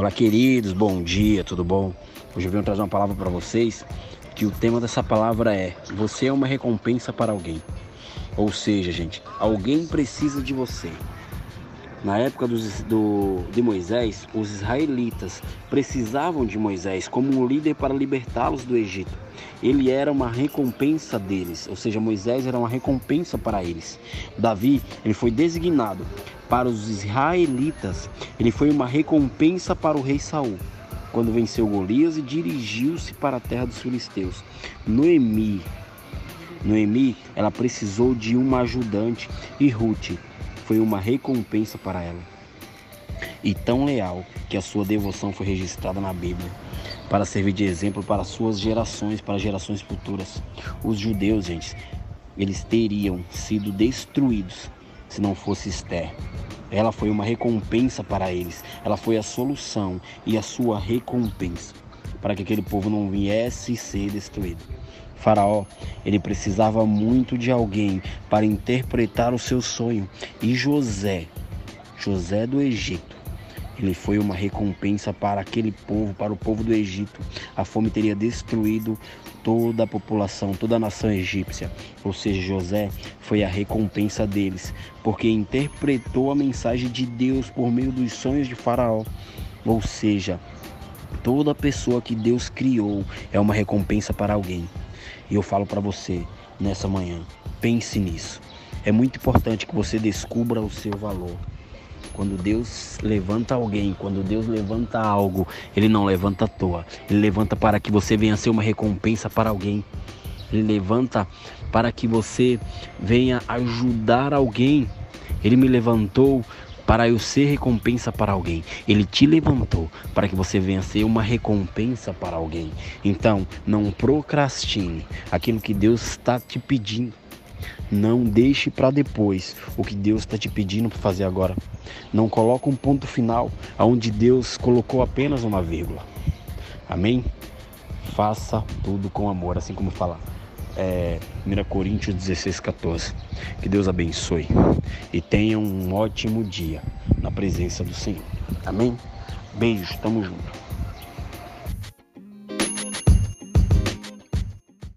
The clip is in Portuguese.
Olá, queridos, bom dia, tudo bom? Hoje eu venho trazer uma palavra para vocês que o tema dessa palavra é: Você é uma recompensa para alguém. Ou seja, gente, alguém precisa de você. Na época dos, do, de Moisés, os israelitas precisavam de Moisés como um líder para libertá-los do Egito. Ele era uma recompensa deles, ou seja, Moisés era uma recompensa para eles. Davi, ele foi designado para os israelitas, ele foi uma recompensa para o rei Saul quando venceu Golias e dirigiu-se para a terra dos filisteus. Noemi, Noemi, ela precisou de uma ajudante e Ruth foi uma recompensa para ela. E tão leal que a sua devoção foi registrada na Bíblia, para servir de exemplo para suas gerações, para gerações futuras. Os judeus, gente, eles teriam sido destruídos se não fosse Esther. Ela foi uma recompensa para eles. Ela foi a solução e a sua recompensa para que aquele povo não viesse ser destruído. Faraó, ele precisava muito de alguém para interpretar o seu sonho. E José, José do Egito, ele foi uma recompensa para aquele povo, para o povo do Egito. A fome teria destruído toda a população, toda a nação egípcia. Ou seja, José foi a recompensa deles, porque interpretou a mensagem de Deus por meio dos sonhos de Faraó. Ou seja, toda pessoa que Deus criou é uma recompensa para alguém. E eu falo para você nessa manhã, pense nisso. É muito importante que você descubra o seu valor. Quando Deus levanta alguém, quando Deus levanta algo, Ele não levanta à toa. Ele levanta para que você venha ser uma recompensa para alguém. Ele levanta para que você venha ajudar alguém. Ele me levantou para eu ser recompensa para alguém. Ele te levantou para que você venha ser uma recompensa para alguém. Então, não procrastine aquilo que Deus está te pedindo. Não deixe para depois o que Deus está te pedindo para fazer agora. Não coloque um ponto final aonde Deus colocou apenas uma vírgula. Amém? Faça tudo com amor, assim como falar é, 1 Coríntios 16, 14. Que Deus abençoe e tenha um ótimo dia na presença do Senhor. Amém? Beijos, tamo junto.